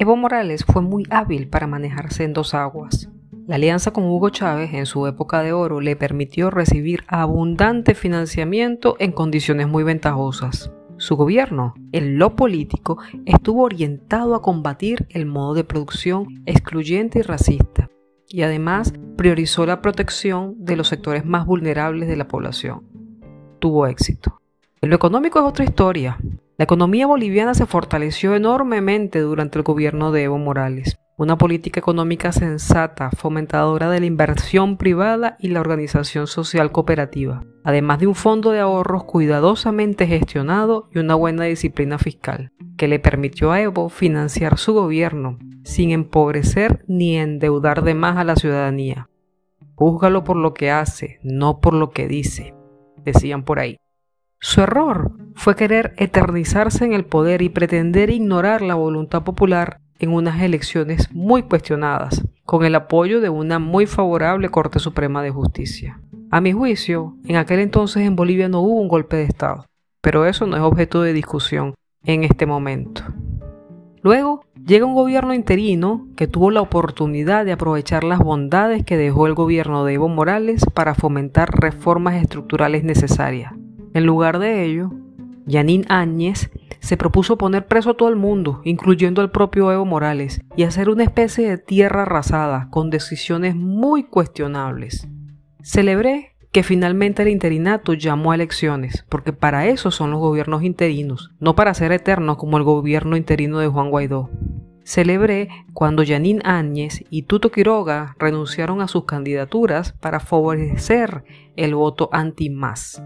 Evo Morales fue muy hábil para manejarse en dos aguas. La alianza con Hugo Chávez en su época de oro le permitió recibir abundante financiamiento en condiciones muy ventajosas. Su gobierno, en lo político, estuvo orientado a combatir el modo de producción excluyente y racista, y además priorizó la protección de los sectores más vulnerables de la población. Tuvo éxito. En lo económico es otra historia. La economía boliviana se fortaleció enormemente durante el gobierno de Evo Morales. Una política económica sensata, fomentadora de la inversión privada y la organización social cooperativa, además de un fondo de ahorros cuidadosamente gestionado y una buena disciplina fiscal, que le permitió a Evo financiar su gobierno sin empobrecer ni endeudar de más a la ciudadanía. Júzgalo por lo que hace, no por lo que dice, decían por ahí. Su error fue querer eternizarse en el poder y pretender ignorar la voluntad popular en unas elecciones muy cuestionadas, con el apoyo de una muy favorable Corte Suprema de Justicia. A mi juicio, en aquel entonces en Bolivia no hubo un golpe de Estado, pero eso no es objeto de discusión en este momento. Luego llega un gobierno interino que tuvo la oportunidad de aprovechar las bondades que dejó el gobierno de Evo Morales para fomentar reformas estructurales necesarias en lugar de ello, Yanín Áñez se propuso poner preso a todo el mundo, incluyendo al propio Evo Morales, y hacer una especie de tierra arrasada con decisiones muy cuestionables. Celebré que finalmente el interinato llamó a elecciones, porque para eso son los gobiernos interinos, no para ser eternos como el gobierno interino de Juan Guaidó. Celebré cuando Yanín Áñez y Tuto Quiroga renunciaron a sus candidaturas para favorecer el voto anti-más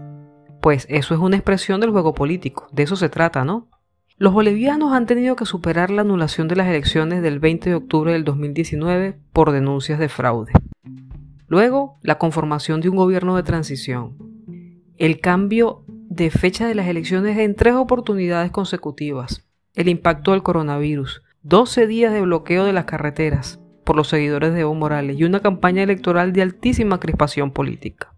pues eso es una expresión del juego político, de eso se trata, ¿no? Los bolivianos han tenido que superar la anulación de las elecciones del 20 de octubre del 2019 por denuncias de fraude. Luego, la conformación de un gobierno de transición. El cambio de fecha de las elecciones en tres oportunidades consecutivas. El impacto del coronavirus. 12 días de bloqueo de las carreteras por los seguidores de Evo Morales y una campaña electoral de altísima crispación política.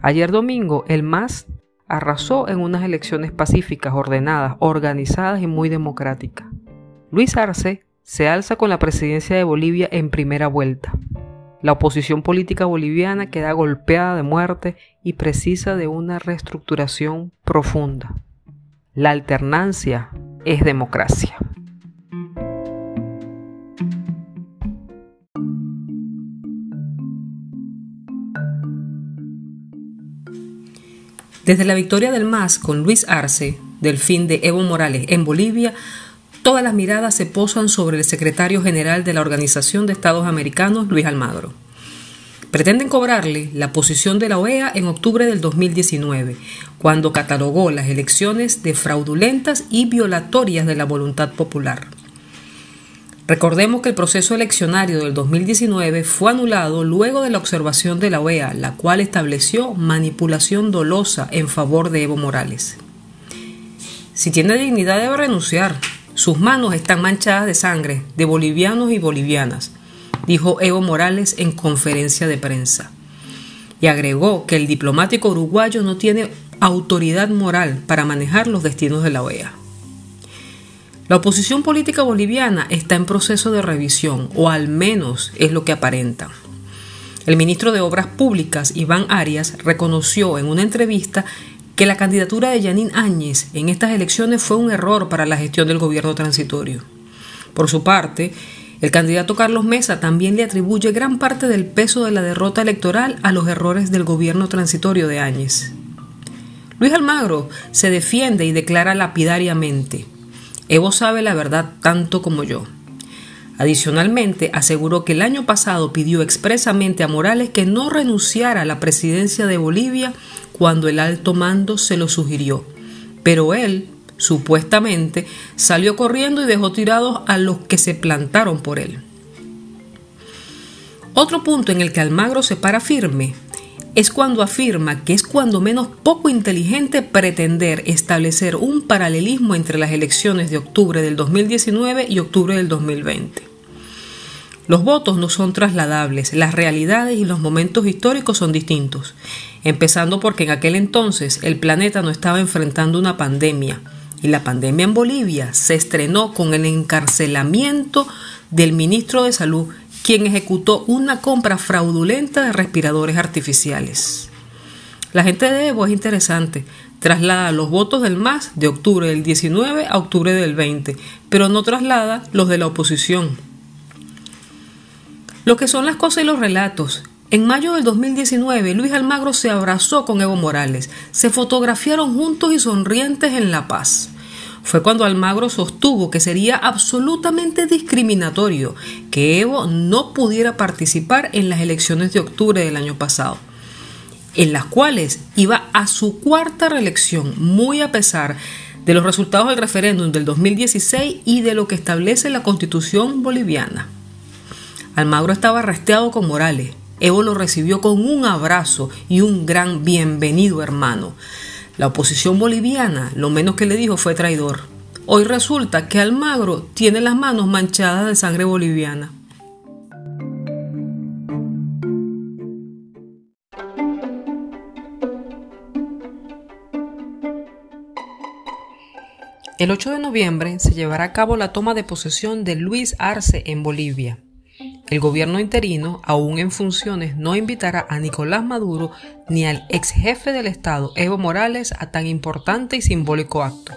Ayer domingo, el MAS arrasó en unas elecciones pacíficas, ordenadas, organizadas y muy democráticas. Luis Arce se alza con la presidencia de Bolivia en primera vuelta. La oposición política boliviana queda golpeada de muerte y precisa de una reestructuración profunda. La alternancia es democracia. Desde la victoria del MAS con Luis Arce, del fin de Evo Morales en Bolivia, todas las miradas se posan sobre el secretario general de la Organización de Estados Americanos, Luis Almagro. Pretenden cobrarle la posición de la OEA en octubre del 2019, cuando catalogó las elecciones de fraudulentas y violatorias de la voluntad popular. Recordemos que el proceso eleccionario del 2019 fue anulado luego de la observación de la OEA, la cual estableció manipulación dolosa en favor de Evo Morales. Si tiene dignidad debe renunciar. Sus manos están manchadas de sangre de bolivianos y bolivianas, dijo Evo Morales en conferencia de prensa. Y agregó que el diplomático uruguayo no tiene autoridad moral para manejar los destinos de la OEA. La oposición política boliviana está en proceso de revisión, o al menos es lo que aparenta. El ministro de Obras Públicas, Iván Arias, reconoció en una entrevista que la candidatura de Yanín Áñez en estas elecciones fue un error para la gestión del gobierno transitorio. Por su parte, el candidato Carlos Mesa también le atribuye gran parte del peso de la derrota electoral a los errores del gobierno transitorio de Áñez. Luis Almagro se defiende y declara lapidariamente Evo sabe la verdad tanto como yo. Adicionalmente, aseguró que el año pasado pidió expresamente a Morales que no renunciara a la presidencia de Bolivia cuando el alto mando se lo sugirió. Pero él, supuestamente, salió corriendo y dejó tirados a los que se plantaron por él. Otro punto en el que Almagro se para firme es cuando afirma que es cuando menos poco inteligente pretender establecer un paralelismo entre las elecciones de octubre del 2019 y octubre del 2020. Los votos no son trasladables, las realidades y los momentos históricos son distintos, empezando porque en aquel entonces el planeta no estaba enfrentando una pandemia, y la pandemia en Bolivia se estrenó con el encarcelamiento del ministro de Salud, quien ejecutó una compra fraudulenta de respiradores artificiales. La gente de Evo es interesante. Traslada los votos del MAS de octubre del 19 a octubre del 20, pero no traslada los de la oposición. Lo que son las cosas y los relatos. En mayo del 2019, Luis Almagro se abrazó con Evo Morales. Se fotografiaron juntos y sonrientes en La Paz. Fue cuando Almagro sostuvo que sería absolutamente discriminatorio que Evo no pudiera participar en las elecciones de octubre del año pasado, en las cuales iba a su cuarta reelección, muy a pesar de los resultados del referéndum del 2016 y de lo que establece la constitución boliviana. Almagro estaba arresteado con Morales. Evo lo recibió con un abrazo y un gran bienvenido hermano. La oposición boliviana lo menos que le dijo fue traidor. Hoy resulta que Almagro tiene las manos manchadas de sangre boliviana. El 8 de noviembre se llevará a cabo la toma de posesión de Luis Arce en Bolivia. El gobierno interino, aún en funciones, no invitará a Nicolás Maduro ni al ex jefe del Estado, Evo Morales, a tan importante y simbólico acto,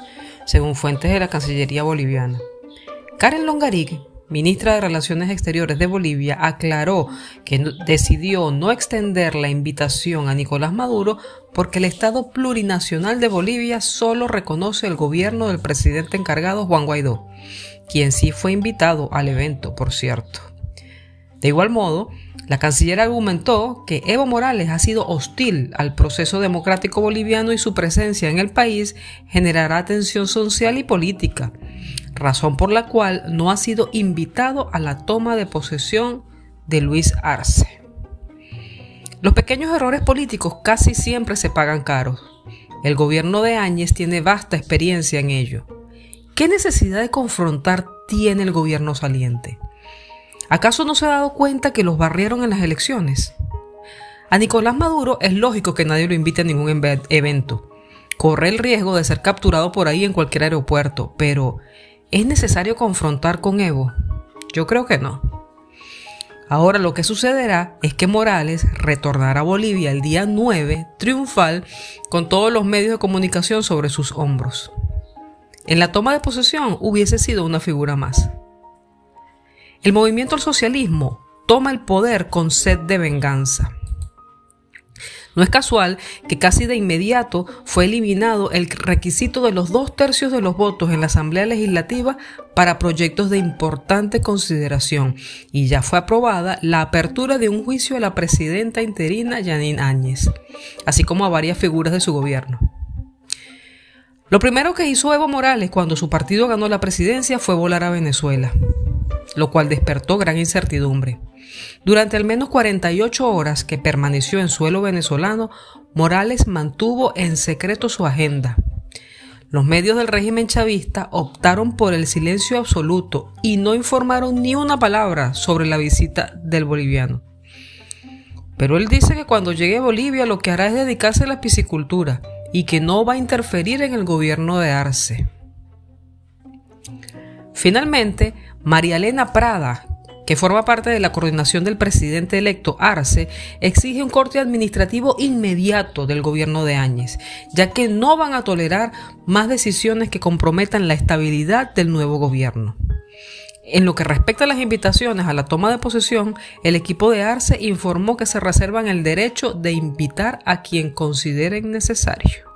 según fuentes de la Cancillería boliviana. Karen Longarigue, ministra de Relaciones Exteriores de Bolivia, aclaró que decidió no extender la invitación a Nicolás Maduro porque el Estado plurinacional de Bolivia solo reconoce el gobierno del presidente encargado Juan Guaidó, quien sí fue invitado al evento, por cierto. De igual modo, la canciller argumentó que Evo Morales ha sido hostil al proceso democrático boliviano y su presencia en el país generará tensión social y política, razón por la cual no ha sido invitado a la toma de posesión de Luis Arce. Los pequeños errores políticos casi siempre se pagan caros. El gobierno de Áñez tiene vasta experiencia en ello. ¿Qué necesidad de confrontar tiene el gobierno saliente? ¿Acaso no se ha dado cuenta que los barrieron en las elecciones? A Nicolás Maduro es lógico que nadie lo invite a ningún evento. Corre el riesgo de ser capturado por ahí en cualquier aeropuerto, pero ¿es necesario confrontar con Evo? Yo creo que no. Ahora lo que sucederá es que Morales retornará a Bolivia el día 9, triunfal, con todos los medios de comunicación sobre sus hombros. En la toma de posesión hubiese sido una figura más. El movimiento al socialismo toma el poder con sed de venganza. No es casual que casi de inmediato fue eliminado el requisito de los dos tercios de los votos en la Asamblea Legislativa para proyectos de importante consideración y ya fue aprobada la apertura de un juicio a la presidenta interina Janine Áñez, así como a varias figuras de su gobierno. Lo primero que hizo Evo Morales cuando su partido ganó la presidencia fue volar a Venezuela lo cual despertó gran incertidumbre. Durante al menos 48 horas que permaneció en suelo venezolano, Morales mantuvo en secreto su agenda. Los medios del régimen chavista optaron por el silencio absoluto y no informaron ni una palabra sobre la visita del boliviano. Pero él dice que cuando llegue a Bolivia lo que hará es dedicarse a la piscicultura y que no va a interferir en el gobierno de Arce. Finalmente, María Elena Prada, que forma parte de la coordinación del presidente electo Arce, exige un corte administrativo inmediato del gobierno de Áñez, ya que no van a tolerar más decisiones que comprometan la estabilidad del nuevo gobierno. En lo que respecta a las invitaciones a la toma de posesión, el equipo de Arce informó que se reservan el derecho de invitar a quien consideren necesario.